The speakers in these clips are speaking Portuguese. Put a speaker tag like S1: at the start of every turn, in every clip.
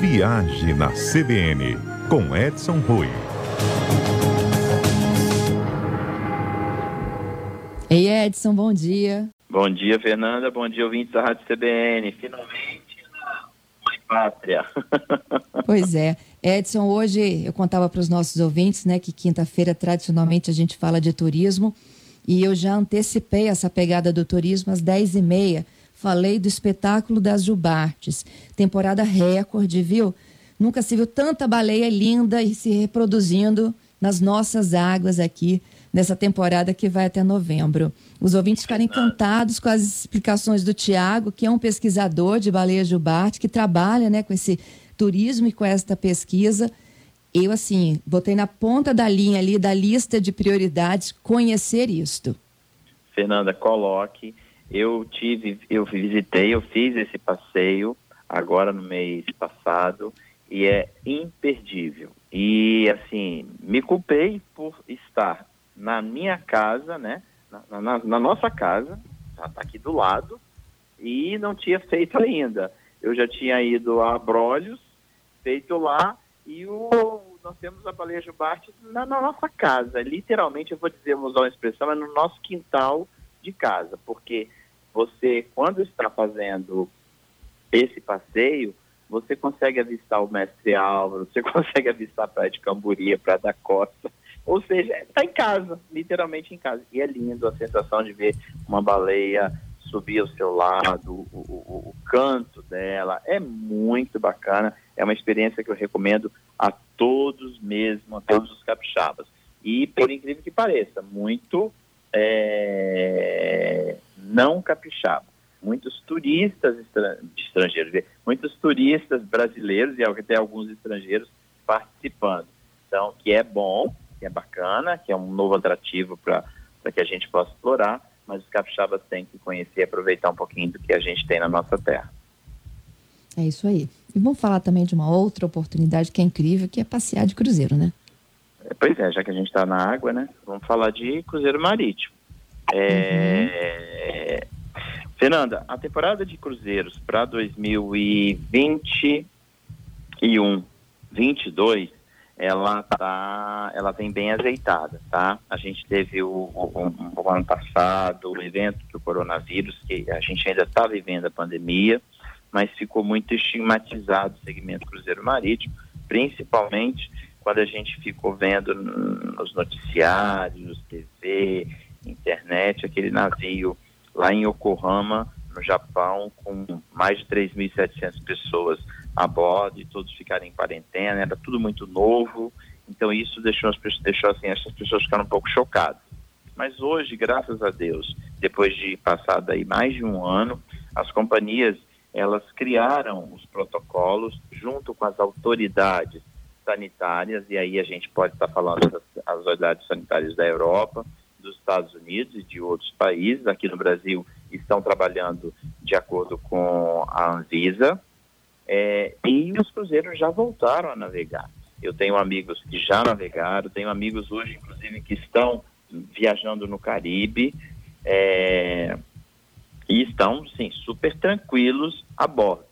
S1: Viagem na CBN, com Edson Rui.
S2: Ei, Edson, bom dia.
S3: Bom dia, Fernanda. Bom dia, ouvintes da Rádio CBN. Finalmente, mãe pátria.
S2: Pois é. Edson, hoje eu contava para os nossos ouvintes, né, que quinta-feira tradicionalmente a gente fala de turismo e eu já antecipei essa pegada do turismo às 10h30 Falei do espetáculo das Jubartes. Temporada recorde, viu? Nunca se viu tanta baleia linda e se reproduzindo nas nossas águas aqui nessa temporada que vai até novembro. Os ouvintes ficaram encantados com as explicações do Tiago, que é um pesquisador de baleia jubarte, que trabalha né, com esse turismo e com esta pesquisa. Eu, assim, botei na ponta da linha ali da lista de prioridades conhecer isto.
S3: Fernanda, coloque eu tive, eu visitei, eu fiz esse passeio agora no mês passado e é imperdível. E assim, me culpei por estar na minha casa, né? Na, na, na nossa casa, já está aqui do lado, e não tinha feito ainda. Eu já tinha ido a Abrolhos, feito lá, e o, nós temos a baleia jubarte na, na nossa casa. Literalmente, eu vou dizer, vou usar uma expressão, é no nosso quintal de casa, porque você, quando está fazendo esse passeio, você consegue avistar o Mestre Álvaro, você consegue avistar a Praia de Camburi, a Praia da Costa, ou seja, está em casa, literalmente em casa. E é lindo a sensação de ver uma baleia subir ao seu lado, o, o, o canto dela, é muito bacana, é uma experiência que eu recomendo a todos mesmo, a todos os capixabas. E, por incrível que pareça, muito é, não capixaba. Muitos turistas estrangeiros, muitos turistas brasileiros e até alguns estrangeiros participando. Então, que é bom, que é bacana, que é um novo atrativo para que a gente possa explorar, mas os capixabas têm que conhecer e aproveitar um pouquinho do que a gente tem na nossa terra.
S2: É isso aí. E vamos falar também de uma outra oportunidade que é incrível, que é passear de cruzeiro, né?
S3: É, pois é, já que a gente está na água, né? Vamos falar de cruzeiro marítimo. É... Uhum. Fernanda, a temporada de cruzeiros para 2021, 22, ela tá, ela tem bem azeitada, tá? A gente teve o, o, o ano passado o evento do coronavírus, que a gente ainda está vivendo a pandemia, mas ficou muito estigmatizado o segmento cruzeiro marítimo, principalmente quando a gente ficou vendo nos noticiários, TV, internet, aquele navio lá em Yokohama, no Japão, com mais de 3.700 pessoas a bordo e todos ficaram em quarentena, era tudo muito novo, então isso deixou, deixou assim, essas pessoas ficaram um pouco chocadas. Mas hoje, graças a Deus, depois de passar daí mais de um ano, as companhias elas criaram os protocolos junto com as autoridades sanitárias, e aí a gente pode estar falando das autoridades sanitárias da Europa, dos Estados Unidos e de outros países. Aqui no Brasil estão trabalhando de acordo com a Anvisa. É, e os cruzeiros já voltaram a navegar. Eu tenho amigos que já navegaram, tenho amigos hoje, inclusive, que estão viajando no Caribe é, e estão, sim, super tranquilos a bordo.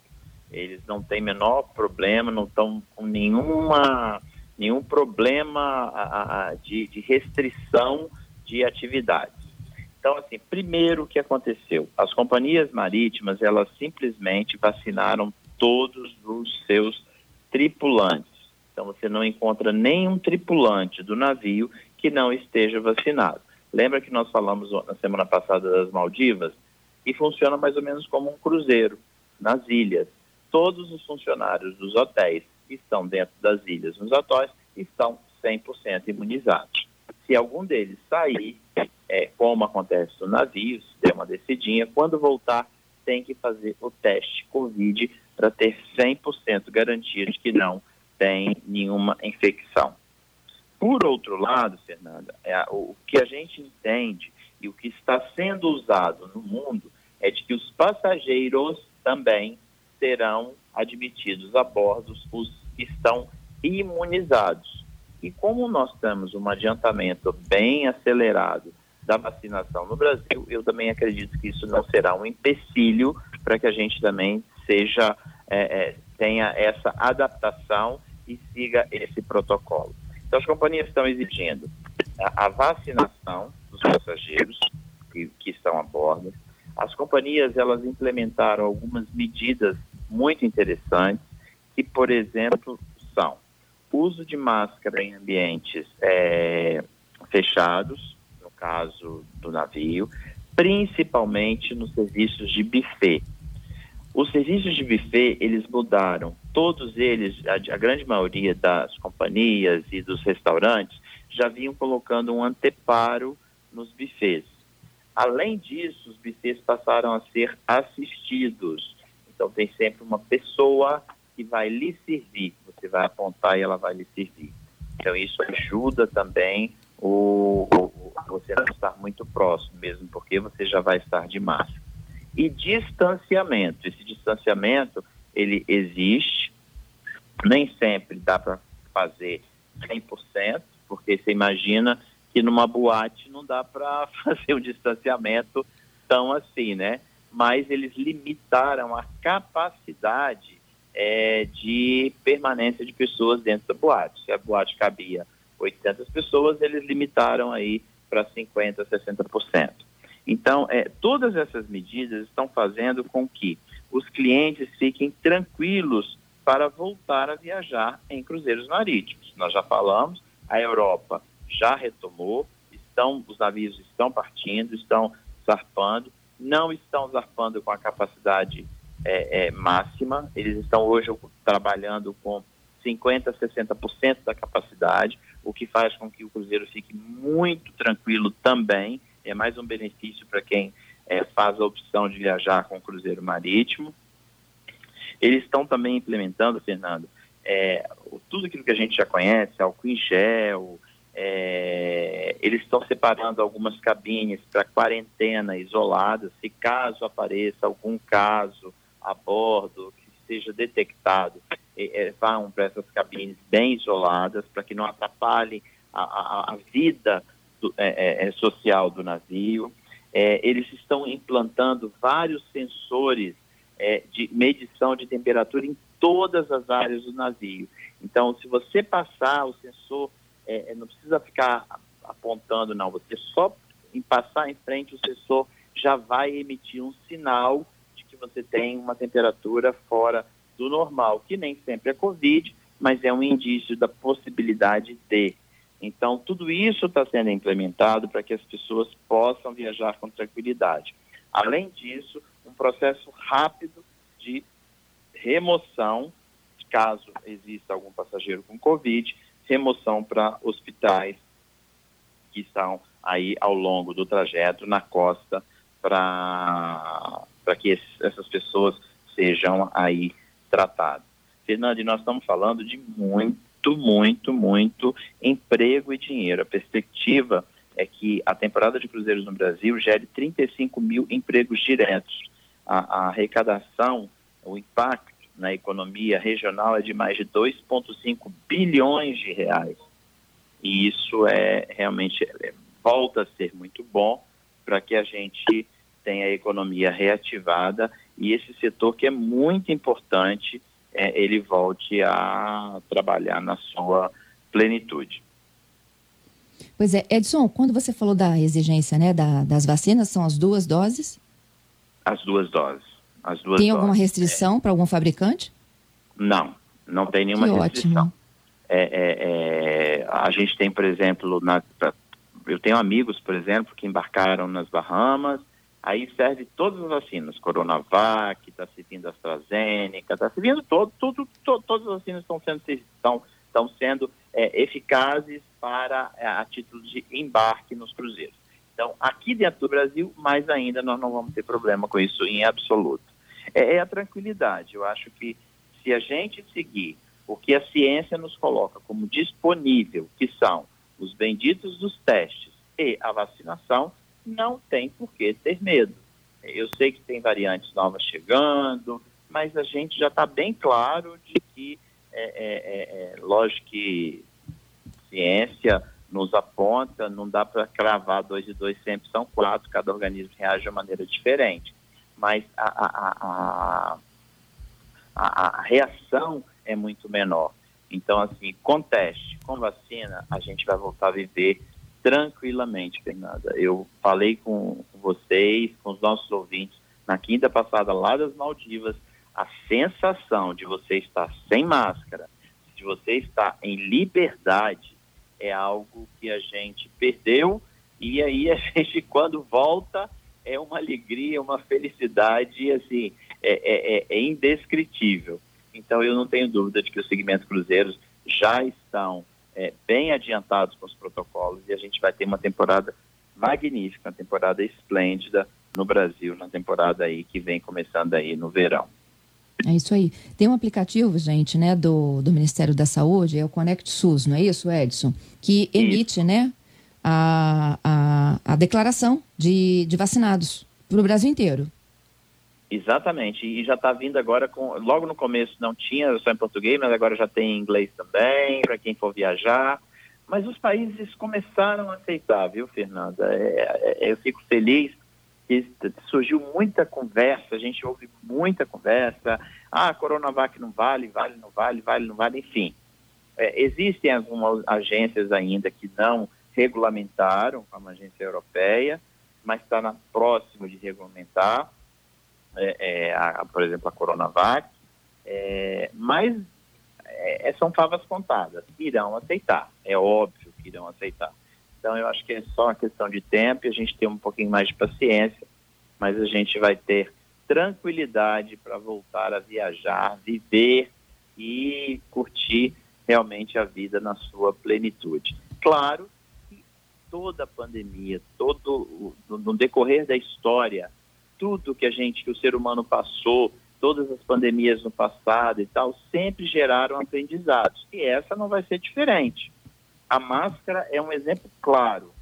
S3: Eles não têm menor problema, não estão com nenhuma, nenhum problema a, a, de, de restrição de atividades. Então, assim, primeiro o que aconteceu? As companhias marítimas, elas simplesmente vacinaram todos os seus tripulantes. Então, você não encontra nenhum tripulante do navio que não esteja vacinado. Lembra que nós falamos na semana passada das Maldivas? E funciona mais ou menos como um cruzeiro nas ilhas. Todos os funcionários dos hotéis que estão dentro das ilhas, nos hotéis, estão 100% imunizados. Se algum deles sair, é, como acontece no navio, se der uma descidinha, quando voltar, tem que fazer o teste Covid para ter 100% garantia de que não tem nenhuma infecção. Por outro lado, Fernanda, é, o, que a gente entende e o que está sendo usado no mundo é de que os passageiros também serão admitidos a bordo os que estão imunizados. E como nós temos um adiantamento bem acelerado da vacinação no Brasil, eu também acredito que isso não será um empecilho para que a gente também seja é, é, tenha essa adaptação e siga esse protocolo. Então, as companhias estão exigindo a, a vacinação dos passageiros que, que estão a bordo. As companhias, elas implementaram algumas medidas muito interessantes, que, por exemplo, são uso de máscara em ambientes é, fechados, no caso do navio, principalmente nos serviços de buffet. Os serviços de buffet, eles mudaram. Todos eles, a, a, grande maioria das companhias e dos restaurantes, já vinham colocando um anteparo nos buffets. Além disso, os buffets passaram a ser assistidos. Então, tem sempre uma pessoa que vai lhe servir. Você vai apontar e ela vai lhe servir. Então, isso ajuda também o, o, você não estar muito próximo, mesmo porque você já vai estar de máscara. E distanciamento. Esse distanciamento, ele existe. Nem sempre dá para fazer 100%, porque você imagina que numa boate não dá para fazer o distanciamento tão assim, né? Mas eles limitaram a capacidade é, de permanência de pessoas dentro da boate. Se a boate cabia 800 pessoas, eles limitaram aí para 50%, 60%. Então, é, todas essas medidas estão fazendo com que os clientes fiquem tranquilos para voltar a viajar em cruzeiros marítimos. Nós já falamos, a Europa já retomou, estão, os navios estão partindo, estão zarpando, não estão zarpando com a capacidade é, é, máxima, eles estão hoje trabalhando com 50%, 60% da capacidade, o que faz com que o cruzeiro fique muito tranquilo também. É mais um benefício para quem é, faz a opção de viajar com o cruzeiro marítimo. Eles estão também implementando, Fernando, é, tudo aquilo que a gente já conhece, álcool em gel, é, eles estão separando algumas cabines para quarentena isolada, se caso apareça algum caso a bordo que seja detectado, é, para essas cabines bem isoladas para que não atrapalhem a, a, a vida do, é, é, é social do navio. É, eles estão implantando vários sensores é, de medição de temperatura em todas as áreas do navio. Então, se você passar o sensor, não precisa ficar apontando, não. Você só em passar em frente o sensor já vai emitir um sinal que você tem uma temperatura fora do normal, que nem sempre é Covid, mas é um indício da possibilidade de. Então, tudo isso está sendo implementado para que as pessoas possam viajar com tranquilidade. Além disso, um processo rápido de remoção, caso exista algum passageiro com Covid, remoção para hospitais que estão aí ao longo do trajeto na costa para que esses, essas pessoas sejam aí tratado. Fernando, nós estamos falando de muito, muito, muito emprego e dinheiro. A perspectiva é que a temporada de cruzeiros no Brasil gere 35 mil empregos diretos. A, a arrecadação, o impacto na economia regional é de mais de 2,5 bilhões de reais. E isso é realmente é, volta a ser muito bom para que a gente tenha a economia reativada e esse setor que é muito importante, é, ele volte a trabalhar na sua plenitude.
S2: Pois é, Edson, quando você falou da exigência né, da, das vacinas, são as duas doses?
S3: As duas doses. As duas
S2: tem alguma
S3: doses,
S2: restrição é. para algum fabricante?
S3: Não, não tem nenhuma
S2: que
S3: restrição. É, é, é, a gente tem, por exemplo, na, eu tenho amigos, por exemplo, que embarcaram nas Bahamas, Aí serve todas as vacinas, Coronavac, está servindo AstraZeneca, está servindo todo, tudo, to, todas as vacinas estão sendo, estão, estão sendo é, eficazes para é, a título de embarque nos cruzeiros. Então, aqui dentro do Brasil, mais ainda, nós não vamos ter problema com isso em absoluto. É, é a tranquilidade. Eu acho que se a gente seguir o que a ciência nos coloca como disponível, que são os benditos dos testes e a vacinação, não tem por que ter medo. Eu sei que tem variantes novas chegando, mas a gente já está bem claro de que, é, é, é, é, lógico que ciência nos aponta, não dá para cravar dois e dois sempre são quatro, cada organismo reage de maneira diferente. Mas a, a, a, a, reação é muito menor. Então, assim, com teste, com vacina, a gente vai voltar a viver tranquilamente, Fernanda. Eu falei com vocês, com os nossos ouvintes, na quinta passada lá das Maldivas, a sensação de você estar sem máscara, de você estar em liberdade, é algo que a gente perdeu e aí a gente, quando volta, é uma alegria, uma felicidade, assim, é, é, é, é indescritível. Então, eu não tenho dúvida de que os segmentos cruzeiros já estão é, bem adiantados com os protocolos e a gente vai ter uma temporada magnífica, uma temporada esplêndida no Brasil, na temporada aí que vem começando aí no verão.
S2: É isso aí. Tem um aplicativo, gente, né, do, do Ministério da Saúde, é o Conect SUS, não é isso, Edson? Que emite, isso. né, a, a, a declaração de, de vacinados para o Brasil inteiro.
S3: Exatamente, e já está vindo agora com. Logo no começo não tinha só em português, mas agora já tem em inglês também, para quem for viajar. Mas os países começaram a aceitar, viu, Fernanda? É, é, eu fico feliz que surgiu muita conversa, a gente ouve muita conversa. Ah, Coronavac não vale, vale, não vale, vale, não vale, enfim. É, existem algumas agências ainda que não regulamentaram, como a agência europeia, mas está próximo de regulamentar é, é, a, por exemplo, a Coronavac, é, mas é, são favas contadas, irão aceitar, é óbvio que irão aceitar. Então, eu acho que é só uma questão de tempo e a gente tem um pouquinho mais de paciência, mas a gente vai ter tranquilidade para voltar a viajar, viver e curtir realmente a vida na sua plenitude. Claro que toda a pandemia, todo no decorrer da história, tudo que a gente, que o ser humano passou, todas as pandemias no passado e tal, sempre geraram aprendizados. E essa não vai ser diferente. A máscara é um exemplo claro.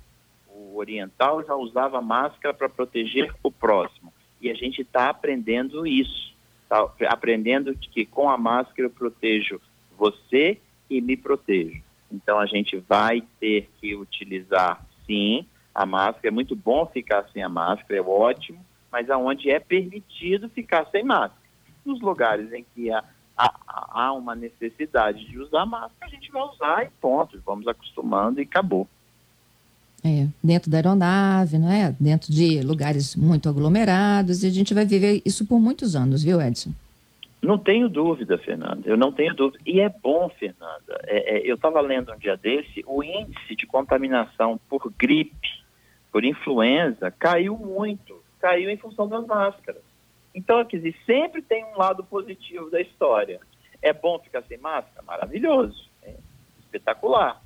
S3: O oriental já usava máscara para proteger o próximo. E a gente está aprendendo isso. Tá? Aprendendo que com a máscara eu protejo você e me protejo. Então a gente vai ter que utilizar, sim, a máscara. É muito bom ficar sem a máscara, é ótimo mas aonde é permitido ficar sem máscara. Nos lugares em que há, há, há uma necessidade de usar máscara, a gente vai usar e ponto, vamos acostumando e acabou.
S2: É, dentro da aeronave, não é? Dentro de lugares muito aglomerados, e a gente vai viver isso por muitos anos, viu, Edson?
S3: Não tenho dúvida, Fernanda, eu não tenho dúvida. E é bom, Fernanda, é, é, eu estava lendo um dia desse, o índice de contaminação por gripe, por influenza, caiu muito caiu em função das máscaras. Então, quer dizer, sempre tem um lado positivo da história. É bom ficar sem máscara? Maravilhoso, é espetacular.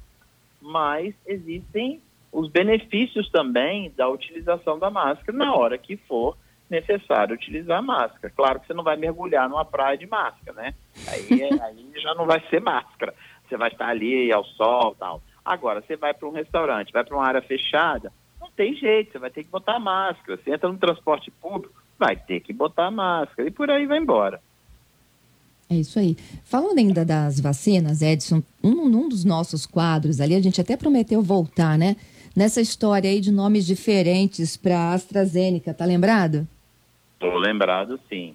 S3: Mas existem os benefícios também da utilização da máscara na hora que for necessário utilizar a máscara. Claro que você não vai mergulhar numa praia de máscara, né? Aí, aí já não vai ser máscara. Você vai estar ali ao sol tal. Agora, você vai para um restaurante, vai para uma área fechada, tem jeito, você vai ter que botar máscara. Você entra no transporte público, vai ter que botar máscara e por aí vai embora.
S2: É isso aí. Falando ainda das vacinas, Edson, um, um dos nossos quadros ali, a gente até prometeu voltar, né? Nessa história aí de nomes diferentes para AstraZeneca, tá lembrado?
S3: Estou lembrado, sim.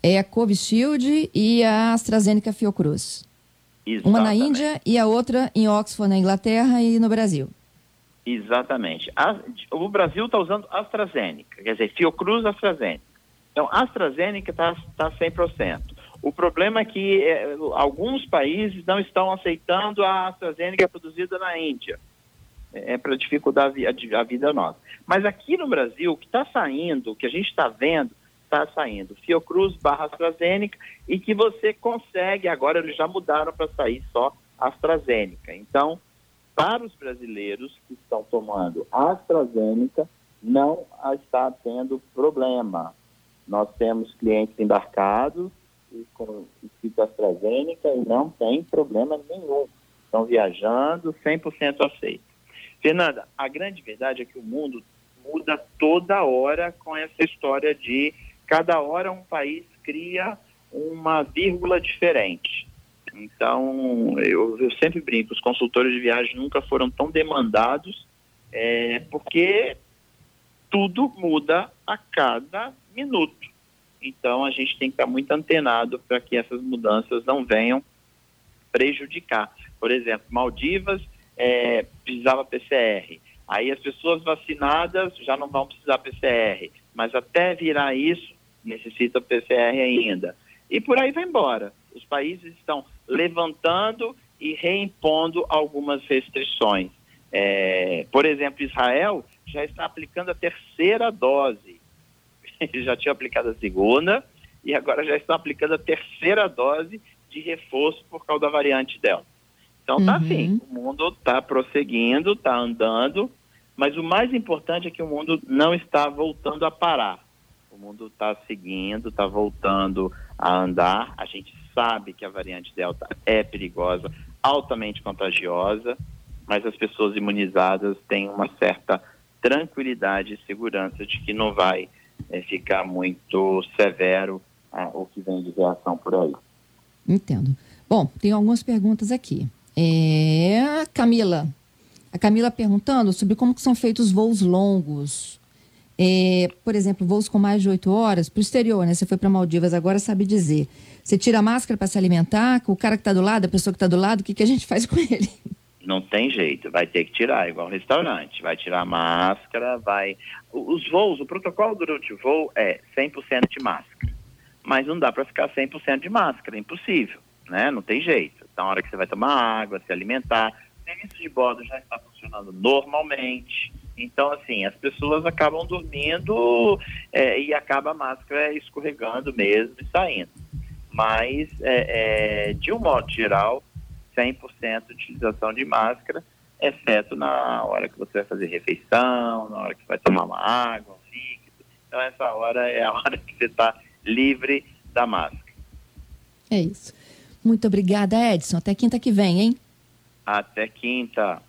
S2: É a Covishield e a AstraZeneca Fiocruz. Exatamente. Uma na Índia e a outra em Oxford, na Inglaterra e no Brasil.
S3: Exatamente. O Brasil está usando AstraZeneca, quer dizer, Fiocruz AstraZeneca. Então, AstraZeneca está tá 100%. O problema é que é, alguns países não estão aceitando a AstraZeneca produzida na Índia. É, é para dificultar a, a, vida nossa. Mas aqui no Brasil, o que está saindo, o que a gente está vendo, está saindo Fiocruz barra AstraZeneca e que você consegue, agora eles já mudaram para sair só AstraZeneca. Então, para os brasileiros que estão tomando AstraZeneca, não está tendo problema. Nós temos clientes embarcados e com escrito AstraZeneca e não tem problema nenhum. Estão viajando 100% aceito. Fernanda, a grande verdade é que o mundo muda toda hora com essa história de cada hora um país cria uma vírgula diferente. Então, eu, eu sempre brinco, os consultores de viagem nunca foram tão demandados, é, porque tudo muda a cada minuto. Então a gente tem que estar muito antenado para que essas mudanças não venham prejudicar. Por exemplo, Maldivas é, precisava PCR. Aí as pessoas vacinadas já não vão precisar PCR. Mas até virar isso, necessita PCR ainda. E por aí vai embora. Os países estão levantando e reimpondo algumas restrições. É, por exemplo, Israel já está aplicando a terceira dose. já tinha aplicado a segunda e agora já está aplicando a terceira dose de reforço por causa da variante Delta. Então tá assim, uhum. o mundo está prosseguindo, está andando, mas o mais importante é que o mundo não está voltando a parar. O mundo está seguindo, está voltando a andar. A gente sabe que a variante Delta é perigosa, altamente contagiosa, mas as pessoas imunizadas têm uma certa tranquilidade e segurança de que não vai é, ficar muito severo ah, o que vem de reação por aí.
S2: Entendo. Bom, tem algumas perguntas aqui. É, Camila, a Camila perguntando sobre como são feitos voos longos. É, por exemplo, voos com mais de oito horas para o exterior, né? Você foi para Maldivas, agora sabe dizer. Você tira a máscara para se alimentar, o cara que está do lado, a pessoa que está do lado, o que, que a gente faz com ele?
S3: Não tem jeito, vai ter que tirar, igual restaurante. Vai tirar a máscara, vai. Os voos, o protocolo durante o voo é 100% de máscara. Mas não dá para ficar 100% de máscara, é impossível, né? Não tem jeito. Então, a hora que você vai tomar água, se alimentar, o serviço de bordo já está funcionando normalmente. Então, assim, as pessoas acabam dormindo é, e acaba a máscara escorregando mesmo e saindo. Mas, é, é, de um modo geral, 100% de utilização de máscara, exceto na hora que você vai fazer refeição, na hora que vai tomar uma água, um líquido. Então, essa hora é a hora que você está livre da máscara.
S2: É isso. Muito obrigada, Edson. Até quinta que vem, hein?
S3: Até quinta.